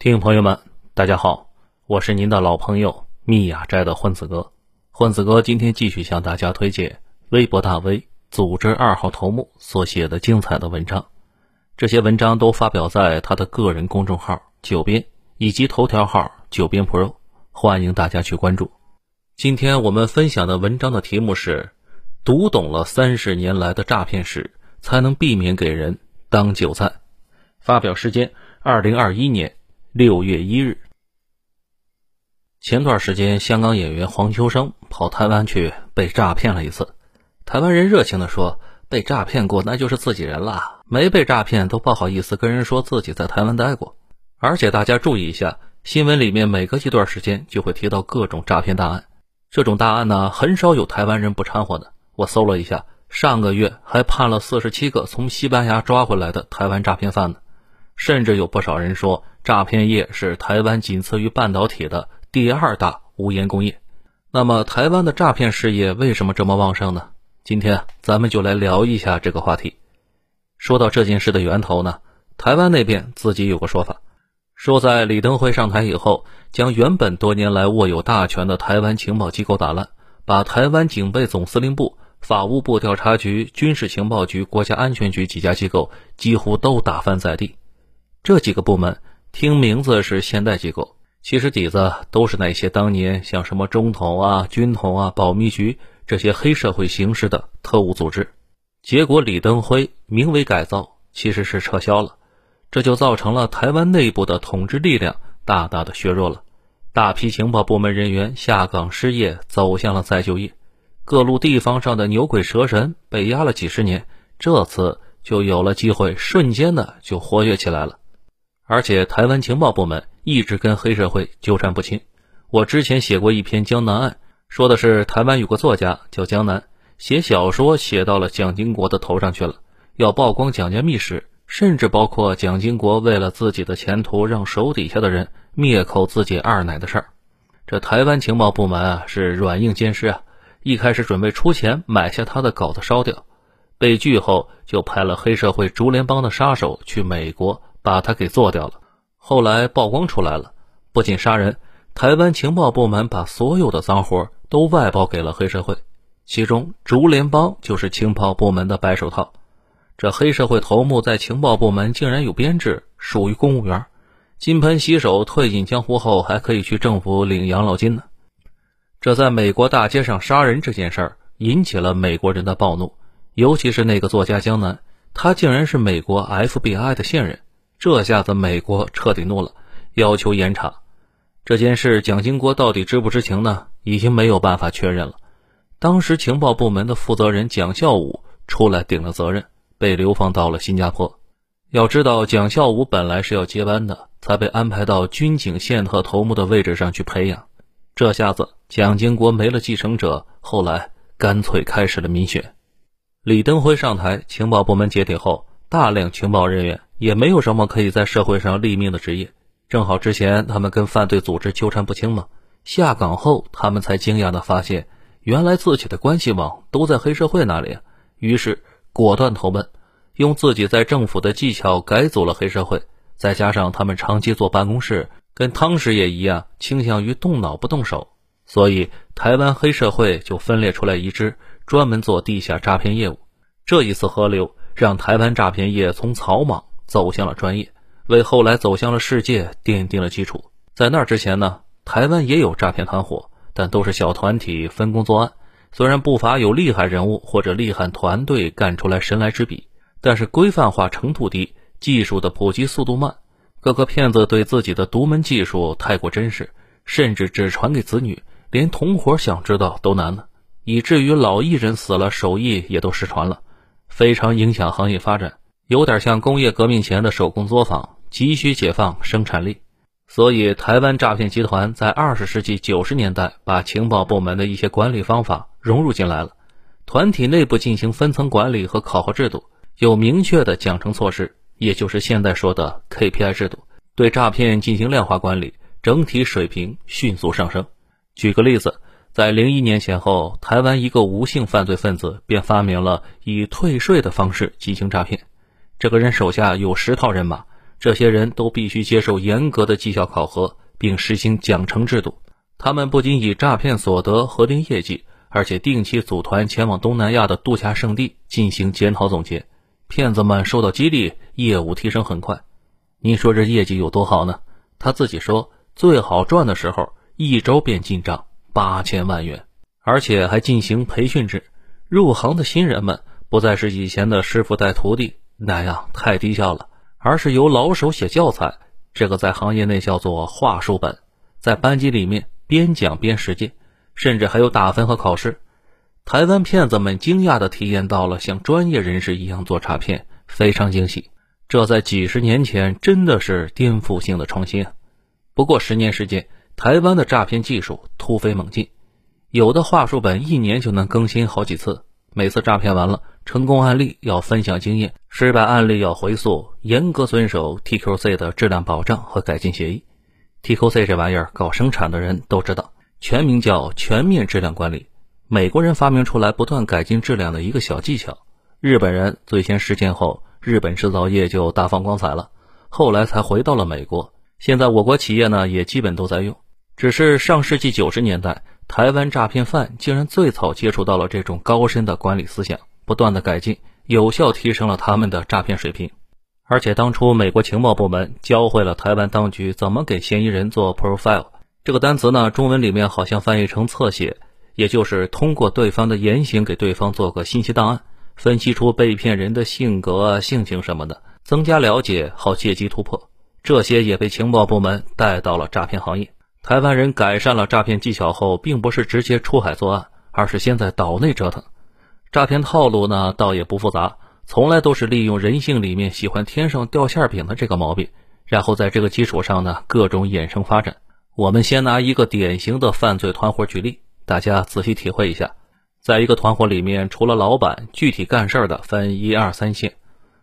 听众朋友们，大家好，我是您的老朋友密雅斋的混子哥。混子哥今天继续向大家推荐微博大 V 组织二号头目所写的精彩的文章。这些文章都发表在他的个人公众号“九编”以及头条号“九编 Pro”，欢迎大家去关注。今天我们分享的文章的题目是：读懂了三十年来的诈骗史，才能避免给人当韭菜。发表时间：二零二一年六月一日。前段时间，香港演员黄秋生跑台湾去被诈骗了一次。台湾人热情地说：“被诈骗过那就是自己人了，没被诈骗都不好意思跟人说自己在台湾待过。”而且大家注意一下，新闻里面每隔一段时间就会提到各种诈骗大案。这种大案呢，很少有台湾人不掺和的。我搜了一下，上个月还判了四十七个从西班牙抓回来的台湾诈骗犯呢。甚至有不少人说，诈骗业是台湾仅次于半导体的第二大无烟工业。那么，台湾的诈骗事业为什么这么旺盛呢？今天咱们就来聊一下这个话题。说到这件事的源头呢，台湾那边自己有个说法，说在李登辉上台以后，将原本多年来握有大权的台湾情报机构打烂，把台湾警备总司令部、法务部调查局、军事情报局、国家安全局几家机构几乎都打翻在地。这几个部门听名字是现代机构，其实底子都是那些当年像什么中统啊、军统啊、保密局这些黑社会形式的特务组织。结果李登辉名为改造，其实是撤销了，这就造成了台湾内部的统治力量大大的削弱了，大批情报部门人员下岗失业，走向了再就业。各路地方上的牛鬼蛇神被压了几十年，这次就有了机会，瞬间的就活跃起来了。而且台湾情报部门一直跟黑社会纠缠不清。我之前写过一篇江南案，说的是台湾有个作家叫江南，写小说写到了蒋经国的头上去了，要曝光蒋家秘史，甚至包括蒋经国为了自己的前途让手底下的人灭口自己二奶的事儿。这台湾情报部门啊是软硬兼施啊，一开始准备出钱买下他的稿子烧掉，被拒后就派了黑社会竹联帮的杀手去美国。把他给做掉了。后来曝光出来了，不仅杀人，台湾情报部门把所有的脏活都外包给了黑社会，其中竹联帮就是情报部门的白手套。这黑社会头目在情报部门竟然有编制，属于公务员，金盆洗手，退隐江湖后还可以去政府领养老金呢。这在美国大街上杀人这件事儿引起了美国人的暴怒，尤其是那个作家江南，他竟然是美国 FBI 的线人。这下子美国彻底怒了，要求严查这件事。蒋经国到底知不知情呢？已经没有办法确认了。当时情报部门的负责人蒋孝武出来顶了责任，被流放到了新加坡。要知道，蒋孝武本来是要接班的，才被安排到军警宪特头目的位置上去培养。这下子蒋经国没了继承者，后来干脆开始了民选。李登辉上台，情报部门解体后，大量情报人员。也没有什么可以在社会上立命的职业，正好之前他们跟犯罪组织纠缠不清嘛。下岗后，他们才惊讶地发现，原来自己的关系网都在黑社会那里。于是果断投奔，用自己在政府的技巧改组了黑社会。再加上他们长期坐办公室，跟汤师爷一样，倾向于动脑不动手，所以台湾黑社会就分裂出来一支，专门做地下诈骗业务。这一次河流，让台湾诈骗业从草莽。走向了专业，为后来走向了世界奠定了基础。在那之前呢，台湾也有诈骗团伙，但都是小团体分工作案。虽然不乏有厉害人物或者厉害团队干出来神来之笔，但是规范化程度低，技术的普及速度慢。各个骗子对自己的独门技术太过珍视，甚至只传给子女，连同伙想知道都难了。以至于老艺人死了，手艺也都失传了，非常影响行业发展。有点像工业革命前的手工作坊，急需解放生产力。所以，台湾诈骗集团在二十世纪九十年代把情报部门的一些管理方法融入进来了，团体内部进行分层管理和考核制度，有明确的奖惩措施，也就是现在说的 KPI 制度，对诈骗进行量化管理，整体水平迅速上升。举个例子，在零一年前后，台湾一个吴姓犯罪分子便发明了以退税的方式进行诈骗。这个人手下有十套人马，这些人都必须接受严格的绩效考核，并实行奖惩制度。他们不仅以诈骗所得核定业绩，而且定期组团前往东南亚的度假胜地进行检讨总结。骗子们受到激励，业务提升很快。你说这业绩有多好呢？他自己说，最好赚的时候，一周便进账八千万元，而且还进行培训制。入行的新人们不再是以前的师傅带徒弟那样太低效了。而是由老手写教材，这个在行业内叫做话术本，在班级里面边讲边实践，甚至还有打分和考试。台湾骗子们惊讶地体验到了像专业人士一样做诈骗，非常惊喜。这在几十年前真的是颠覆性的创新。不过十年时间，台湾的诈骗技术突飞猛进，有的话术本一年就能更新好几次，每次诈骗完了。成功案例要分享经验，失败案例要回溯，严格遵守 TQC 的质量保障和改进协议。TQC 这玩意儿，搞生产的人都知道，全名叫全面质量管理。美国人发明出来不断改进质量的一个小技巧，日本人最先实践后，日本制造业就大放光彩了，后来才回到了美国。现在我国企业呢也基本都在用，只是上世纪九十年代，台湾诈骗犯竟然最早接触到了这种高深的管理思想。不断的改进，有效提升了他们的诈骗水平。而且当初美国情报部门教会了台湾当局怎么给嫌疑人做 profile。这个单词呢，中文里面好像翻译成侧写，也就是通过对方的言行给对方做个信息档案，分析出被骗人的性格、性情什么的，增加了解，好借机突破。这些也被情报部门带到了诈骗行业。台湾人改善了诈骗技巧后，并不是直接出海作案，而是先在岛内折腾。诈骗套路呢，倒也不复杂，从来都是利用人性里面喜欢天上掉馅饼的这个毛病，然后在这个基础上呢，各种衍生发展。我们先拿一个典型的犯罪团伙举例，大家仔细体会一下。在一个团伙里面，除了老板，具体干事的分一二三线。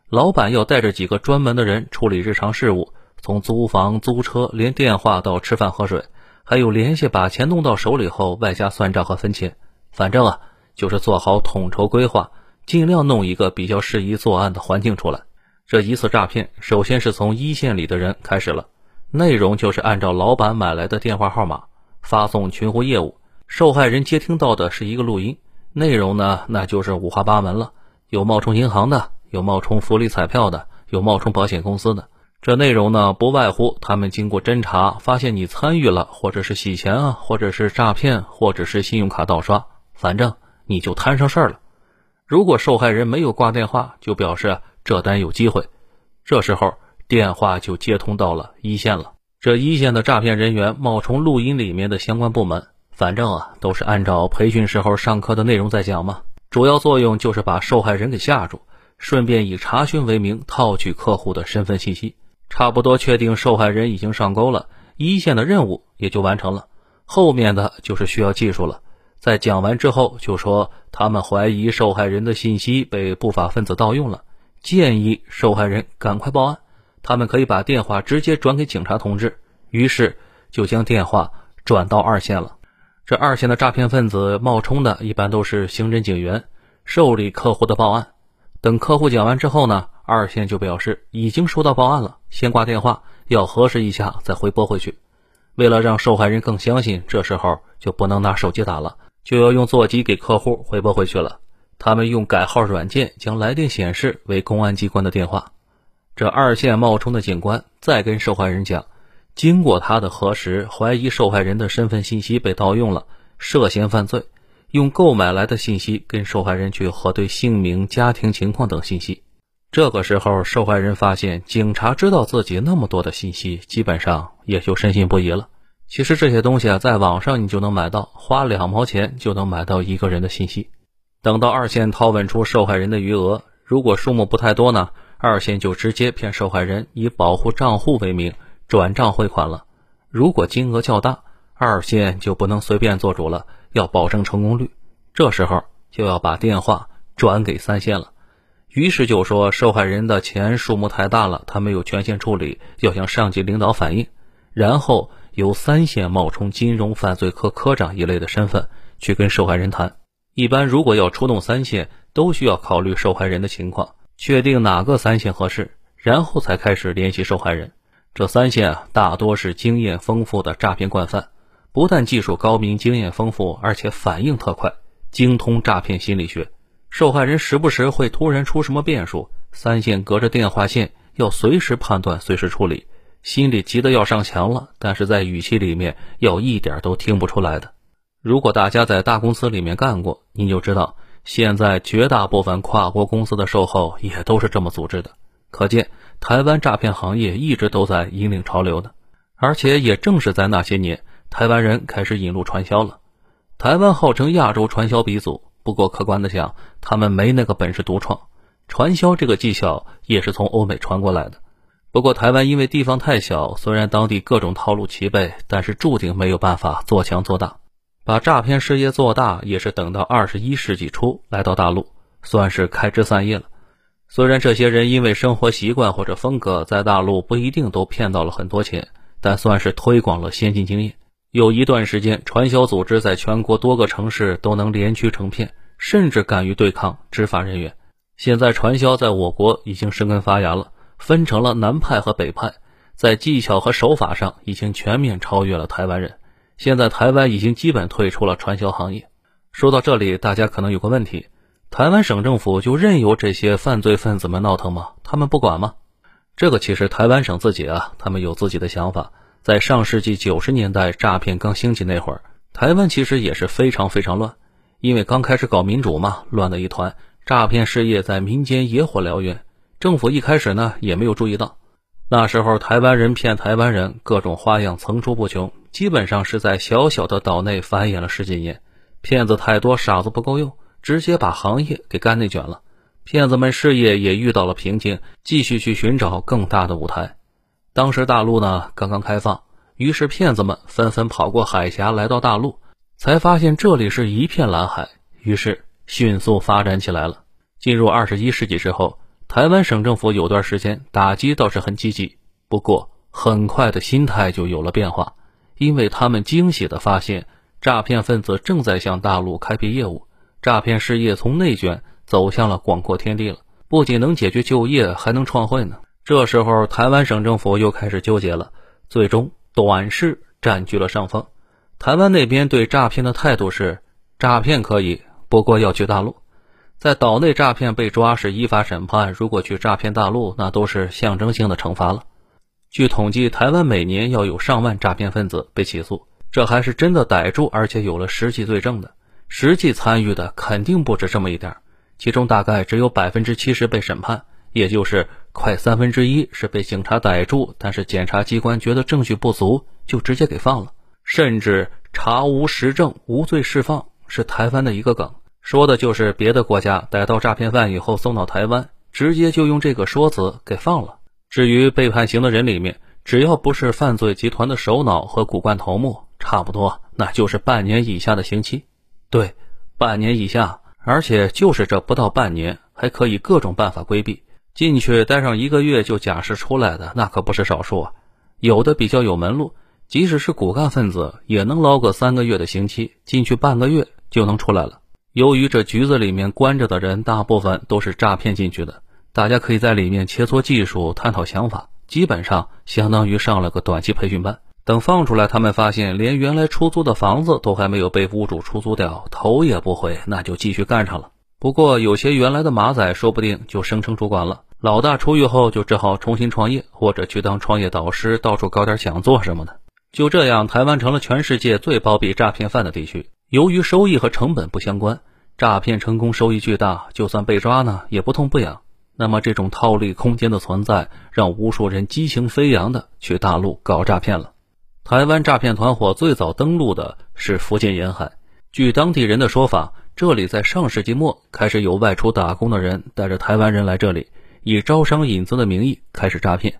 老板要带着几个专门的人处理日常事务，从租房、租车，连电话到吃饭喝水，还有联系把钱弄到手里后，外加算账和分钱。反正啊。就是做好统筹规划，尽量弄一个比较适宜作案的环境出来。这一次诈骗，首先是从一线里的人开始了，内容就是按照老板买来的电话号码发送群呼业务。受害人接听到的是一个录音，内容呢，那就是五花八门了，有冒充银行的，有冒充福利彩票的，有冒充保险公司的。这内容呢，不外乎他们经过侦查，发现你参与了，或者是洗钱啊，或者是诈骗，或者是信用卡盗刷，反正。你就摊上事儿了。如果受害人没有挂电话，就表示这单有机会。这时候电话就接通到了一线了。这一线的诈骗人员冒充录音里面的相关部门，反正啊都是按照培训时候上课的内容在讲嘛。主要作用就是把受害人给吓住，顺便以查询为名套取客户的身份信息。差不多确定受害人已经上钩了，一线的任务也就完成了。后面的就是需要技术了。在讲完之后，就说他们怀疑受害人的信息被不法分子盗用了，建议受害人赶快报案。他们可以把电话直接转给警察同志，于是就将电话转到二线了。这二线的诈骗分子冒充的一般都是刑侦警员，受理客户的报案。等客户讲完之后呢，二线就表示已经收到报案了，先挂电话，要核实一下再回拨回去。为了让受害人更相信，这时候就不能拿手机打了。就要用座机给客户回拨回去了。他们用改号软件将来电显示为公安机关的电话。这二线冒充的警官再跟受害人讲，经过他的核实，怀疑受害人的身份信息被盗用了，涉嫌犯罪。用购买来的信息跟受害人去核对姓名、家庭情况等信息。这个时候，受害人发现警察知道自己那么多的信息，基本上也就深信不疑了。其实这些东西啊，在网上你就能买到，花两毛钱就能买到一个人的信息。等到二线掏问出受害人的余额，如果数目不太多呢，二线就直接骗受害人以保护账户为名转账汇款了。如果金额较大，二线就不能随便做主了，要保证成功率。这时候就要把电话转给三线了。于是就说受害人的钱数目太大了，他没有权限处理，要向上级领导反映，然后。由三线冒充金融犯罪科科长一类的身份去跟受害人谈。一般如果要出动三线，都需要考虑受害人的情况，确定哪个三线合适，然后才开始联系受害人。这三线啊，大多是经验丰富的诈骗惯犯，不但技术高明、经验丰富，而且反应特快，精通诈骗心理学。受害人时不时会突然出什么变数，三线隔着电话线，要随时判断、随时处理，心里急得要上墙了，但是在语气里面要一点都听不出来的。如果大家在大公司里面干过，您就知道，现在绝大部分跨国公司的售后也都是这么组织的。可见，台湾诈骗行业一直都在引领潮流的，而且也正是在那些年，台湾人开始引入传销了。台湾号称亚洲传销鼻祖，不过客观的讲，他们没那个本事独创，传销这个技巧也是从欧美传过来的。不过台湾因为地方太小，虽然当地各种套路齐备，但是注定没有办法做强做大。把诈骗事业做大，也是等到二十一世纪初来到大陆，算是开枝散叶了。虽然这些人因为生活习惯或者风格，在大陆不一定都骗到了很多钱，但算是推广了先进经验。有一段时间，传销组织在全国多个城市都能连区成片，甚至敢于对抗执法人员。现在传销在我国已经生根发芽了，分成了南派和北派，在技巧和手法上已经全面超越了台湾人。现在台湾已经基本退出了传销行业。说到这里，大家可能有个问题：台湾省政府就任由这些犯罪分子们闹腾吗？他们不管吗？这个其实台湾省自己啊，他们有自己的想法。在上世纪九十年代诈骗刚兴起那会儿，台湾其实也是非常非常乱，因为刚开始搞民主嘛，乱的一团，诈骗事业在民间野火燎原。政府一开始呢也没有注意到，那时候台湾人骗台湾人，各种花样层出不穷。基本上是在小小的岛内繁衍了十几年，骗子太多，傻子不够用，直接把行业给干内卷了。骗子们事业也遇到了瓶颈，继续去寻找更大的舞台。当时大陆呢刚刚开放，于是骗子们纷纷跑过海峡来到大陆，才发现这里是一片蓝海，于是迅速发展起来了。进入二十一世纪之后，台湾省政府有段时间打击倒是很积极，不过很快的心态就有了变化。因为他们惊喜地发现，诈骗分子正在向大陆开辟业务，诈骗事业从内卷走向了广阔天地了。不仅能解决就业，还能创汇呢。这时候，台湾省政府又开始纠结了。最终，短视占据了上风。台湾那边对诈骗的态度是：诈骗可以，不过要去大陆。在岛内诈骗被抓是依法审判，如果去诈骗大陆，那都是象征性的惩罚了。据统计，台湾每年要有上万诈骗分子被起诉，这还是真的逮住，而且有了实际罪证的。实际参与的肯定不止这么一点，其中大概只有百分之七十被审判，也就是快三分之一是被警察逮住，但是检察机关觉得证据不足，就直接给放了，甚至查无实证无罪释放，是台湾的一个梗，说的就是别的国家逮到诈骗犯以后送到台湾，直接就用这个说辞给放了。至于被判刑的人里面，只要不是犯罪集团的首脑和骨干头目，差不多那就是半年以下的刑期。对，半年以下，而且就是这不到半年，还可以各种办法规避。进去待上一个月就假释出来的，那可不是少数啊。有的比较有门路，即使是骨干分子，也能捞个三个月的刑期，进去半个月就能出来了。由于这局子里面关着的人，大部分都是诈骗进去的。大家可以在里面切磋技术、探讨想法，基本上相当于上了个短期培训班。等放出来，他们发现连原来出租的房子都还没有被屋主出租掉，头也不回，那就继续干上了。不过有些原来的马仔，说不定就升成主管了。老大出狱后，就只好重新创业，或者去当创业导师，到处搞点讲座什么的。就这样，台湾成了全世界最包庇诈骗犯的地区。由于收益和成本不相关，诈骗成功收益巨大，就算被抓呢，也不痛不痒。那么，这种套利空间的存在，让无数人激情飞扬的去大陆搞诈骗了。台湾诈骗团伙最早登陆的是福建沿海。据当地人的说法，这里在上世纪末开始有外出打工的人带着台湾人来这里，以招商引资的名义开始诈骗。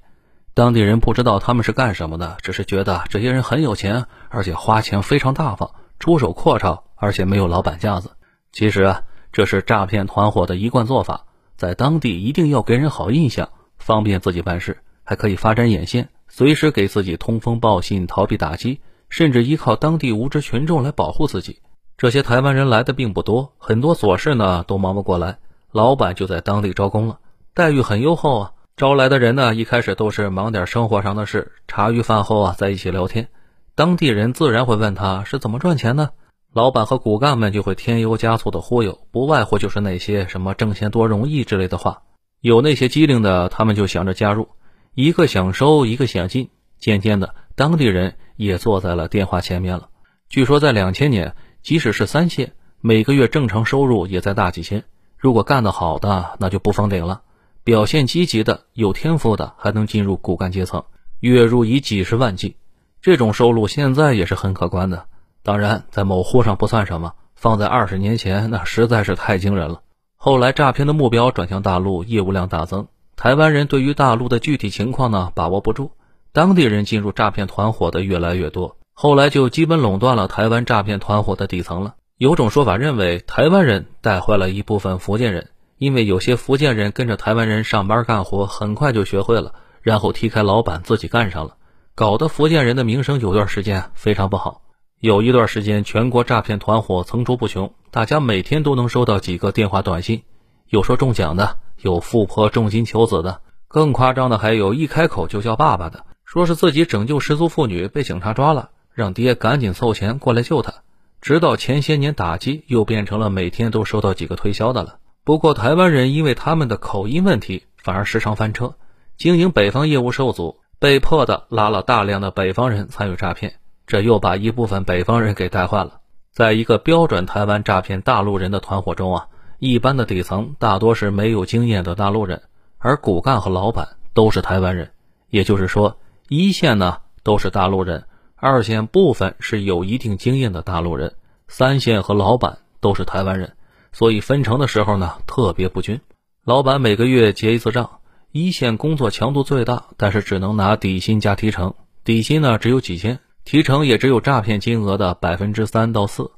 当地人不知道他们是干什么的，只是觉得这些人很有钱，而且花钱非常大方，出手阔绰，而且没有老板架子。其实啊，这是诈骗团伙的一贯做法。在当地一定要给人好印象，方便自己办事，还可以发展眼线，随时给自己通风报信，逃避打击，甚至依靠当地无知群众来保护自己。这些台湾人来的并不多，很多琐事呢都忙不过来，老板就在当地招工了，待遇很优厚啊。招来的人呢，一开始都是忙点生活上的事，茶余饭后啊，在一起聊天。当地人自然会问他是怎么赚钱呢？老板和骨干们就会添油加醋的忽悠，不外乎就是那些什么挣钱多容易之类的话。有那些机灵的，他们就想着加入，一个想收，一个想进。渐渐的，当地人也坐在了电话前面了。据说在两千年，即使是三线，每个月正常收入也在大几千。如果干得好的，那就不封顶了。表现积极的、有天赋的，还能进入骨干阶层，月入以几十万计。这种收入现在也是很可观的。当然，在某乎上不算什么，放在二十年前，那实在是太惊人了。后来诈骗的目标转向大陆，业务量大增。台湾人对于大陆的具体情况呢，把握不住。当地人进入诈骗团伙的越来越多，后来就基本垄断了台湾诈骗团伙的底层了。有种说法认为，台湾人带坏了一部分福建人。因为有些福建人跟着台湾人上班干活，很快就学会了，然后踢开老板自己干上了，搞得福建人的名声有段时间非常不好。有一段时间，全国诈骗团伙层出不穷，大家每天都能收到几个电话短信，有说中奖的，有富婆重金求子的，更夸张的还有一开口就叫爸爸的，说是自己拯救失足妇女被警察抓了，让爹赶紧凑钱过来救他。直到前些年打击，又变成了每天都收到几个推销的了。不过，台湾人因为他们的口音问题，反而时常翻车，经营北方业务受阻，被迫的拉了大量的北方人参与诈骗，这又把一部分北方人给带坏了。在一个标准台湾诈骗大陆人的团伙中啊，一般的底层大多是没有经验的大陆人，而骨干和老板都是台湾人。也就是说，一线呢都是大陆人，二线部分是有一定经验的大陆人，三线和老板都是台湾人。所以分成的时候呢，特别不均。老板每个月结一次账，一线工作强度最大，但是只能拿底薪加提成，底薪呢只有几千，提成也只有诈骗金额的百分之三到四。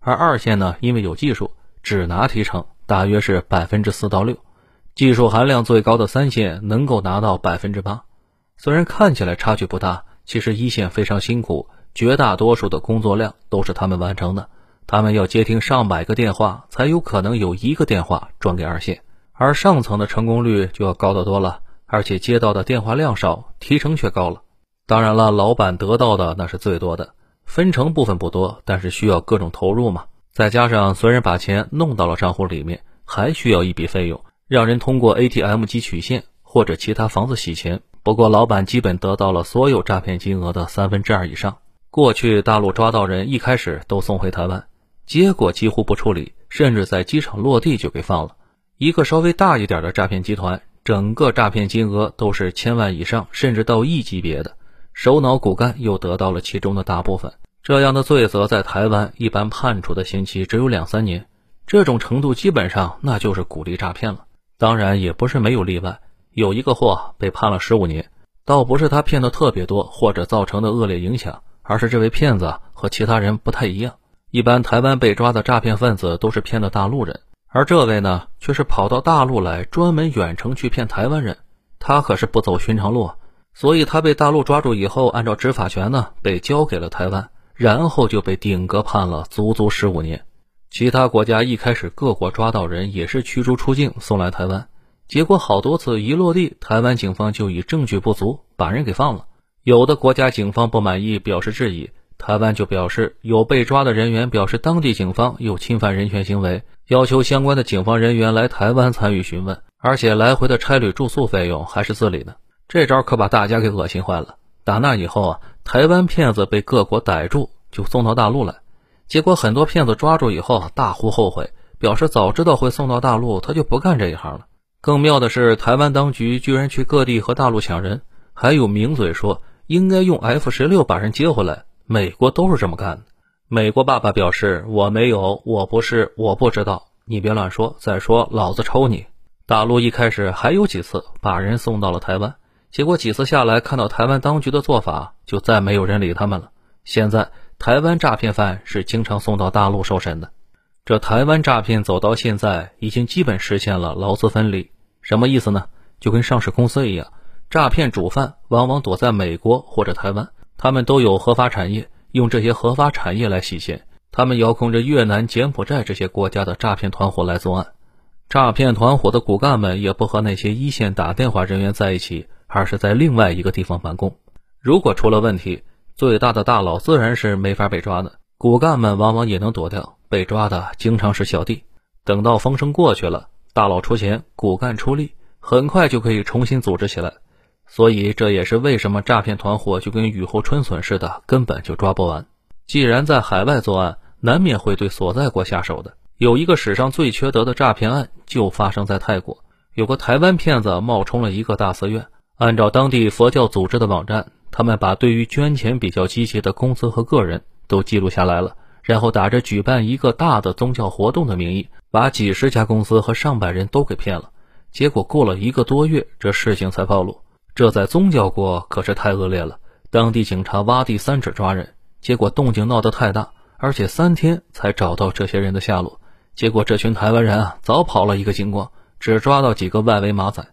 而二线呢，因为有技术，只拿提成，大约是百分之四到六。技术含量最高的三线能够拿到百分之八。虽然看起来差距不大，其实一线非常辛苦，绝大多数的工作量都是他们完成的。他们要接听上百个电话，才有可能有一个电话转给二线，而上层的成功率就要高得多了，而且接到的电话量少，提成却高了。当然了，老板得到的那是最多的，分成部分不多，但是需要各种投入嘛。再加上虽然把钱弄到了账户里面，还需要一笔费用，让人通过 ATM 机取现或者其他房子洗钱。不过老板基本得到了所有诈骗金额的三分之二以上。过去大陆抓到人，一开始都送回台湾。结果几乎不处理，甚至在机场落地就给放了。一个稍微大一点的诈骗集团，整个诈骗金额都是千万以上，甚至到亿级别的。首脑骨干又得到了其中的大部分。这样的罪责在台湾一般判处的刑期只有两三年，这种程度基本上那就是鼓励诈骗了。当然也不是没有例外，有一个货被判了十五年，倒不是他骗的特别多或者造成的恶劣影响，而是这位骗子和其他人不太一样。一般台湾被抓的诈骗分子都是骗的大陆人，而这位呢，却是跑到大陆来专门远程去骗台湾人。他可是不走寻常路，所以他被大陆抓住以后，按照执法权呢，被交给了台湾，然后就被顶格判了足足十五年。其他国家一开始各国抓到人也是驱逐出境送来台湾，结果好多次一落地，台湾警方就以证据不足把人给放了。有的国家警方不满意，表示质疑。台湾就表示，有被抓的人员表示当地警方有侵犯人权行为，要求相关的警方人员来台湾参与询问，而且来回的差旅住宿费用还是自理的。这招可把大家给恶心坏了。打那以后啊，台湾骗子被各国逮住就送到大陆来，结果很多骗子抓住以后大呼后悔，表示早知道会送到大陆，他就不干这一行了。更妙的是，台湾当局居然去各地和大陆抢人，还有名嘴说应该用 F 十六把人接回来。美国都是这么干的。美国爸爸表示：“我没有，我不是，我不知道。你别乱说。再说，老子抽你！”大陆一开始还有几次把人送到了台湾，结果几次下来看到台湾当局的做法，就再没有人理他们了。现在台湾诈骗犯是经常送到大陆受审的。这台湾诈骗走到现在，已经基本实现了劳资分离。什么意思呢？就跟上市公司一样，诈骗主犯往往躲在美国或者台湾。他们都有合法产业，用这些合法产业来洗钱。他们遥控着越南、柬埔寨这些国家的诈骗团伙来作案。诈骗团伙的骨干们也不和那些一线打电话人员在一起，而是在另外一个地方办公。如果出了问题，最大的大佬自然是没法被抓的，骨干们往往也能躲掉，被抓的经常是小弟。等到风声过去了，大佬出钱，骨干出力，很快就可以重新组织起来。所以这也是为什么诈骗团伙就跟雨后春笋似的，根本就抓不完。既然在海外作案，难免会对所在国下手的。有一个史上最缺德的诈骗案，就发生在泰国。有个台湾骗子冒充了一个大寺院，按照当地佛教组织的网站，他们把对于捐钱比较积极的公司和个人都记录下来了，然后打着举办一个大的宗教活动的名义，把几十家公司和上百人都给骗了。结果过了一个多月，这事情才暴露。这在宗教国可是太恶劣了，当地警察挖地三尺抓人，结果动静闹得太大，而且三天才找到这些人的下落。结果，这群台湾人啊，早跑了一个精光，只抓到几个外围马仔。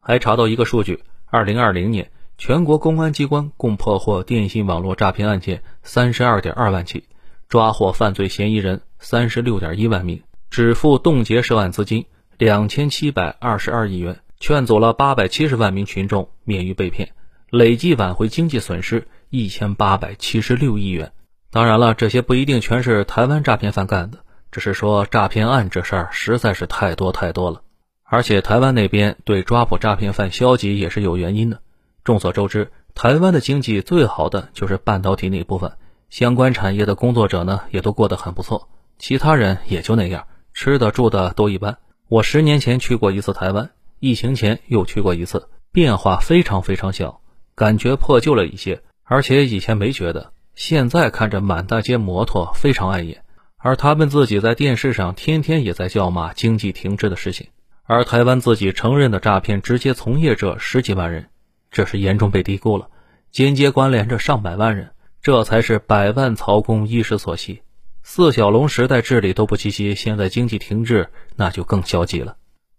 还查到一个数据：二零二零年，全国公安机关共破获电信网络诈骗案件三十二点二万起，抓获犯罪嫌疑人三十六点一万名，止付冻结涉案资金两千七百二十二亿元，劝阻了八百七十万名群众免于被骗，累计挽回经济损失一千八百七十六亿元。当然了，这些不一定全是台湾诈骗犯干的。只是说诈骗案这事儿实在是太多太多了，而且台湾那边对抓捕诈骗犯消极也是有原因的。众所周知，台湾的经济最好的就是半导体那部分，相关产业的工作者呢也都过得很不错，其他人也就那样，吃的住的都一般。我十年前去过一次台湾，疫情前又去过一次，变化非常非常小，感觉破旧了一些，而且以前没觉得，现在看着满大街摩托非常碍眼。而他们自己在电视上天天也在叫骂经济停滞的事情，而台湾自己承认的诈骗直接从业者十几万人，这是严重被低估了，间接关联着上百万人，这才是百万曹公一时所系。四小龙时代治理都不积极，现在经济停滞，那就更消极了。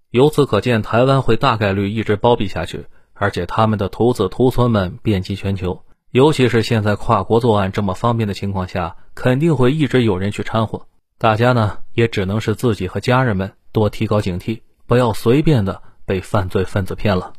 由此可见，台湾会大概率一直包庇下去，而且他们的徒子徒孙们遍及全球。尤其是现在跨国作案这么方便的情况下，肯定会一直有人去掺和。大家呢，也只能是自己和家人们多提高警惕，不要随便的被犯罪分子骗了。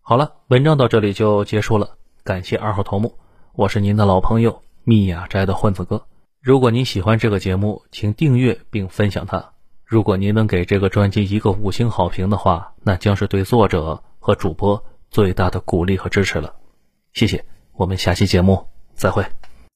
好了，文章到这里就结束了，感谢二号头目，我是您的老朋友密雅斋的混子哥。如果您喜欢这个节目，请订阅并分享它。如果您能给这个专辑一个五星好评的话，那将是对作者和主播最大的鼓励和支持了。谢谢，我们下期节目再会。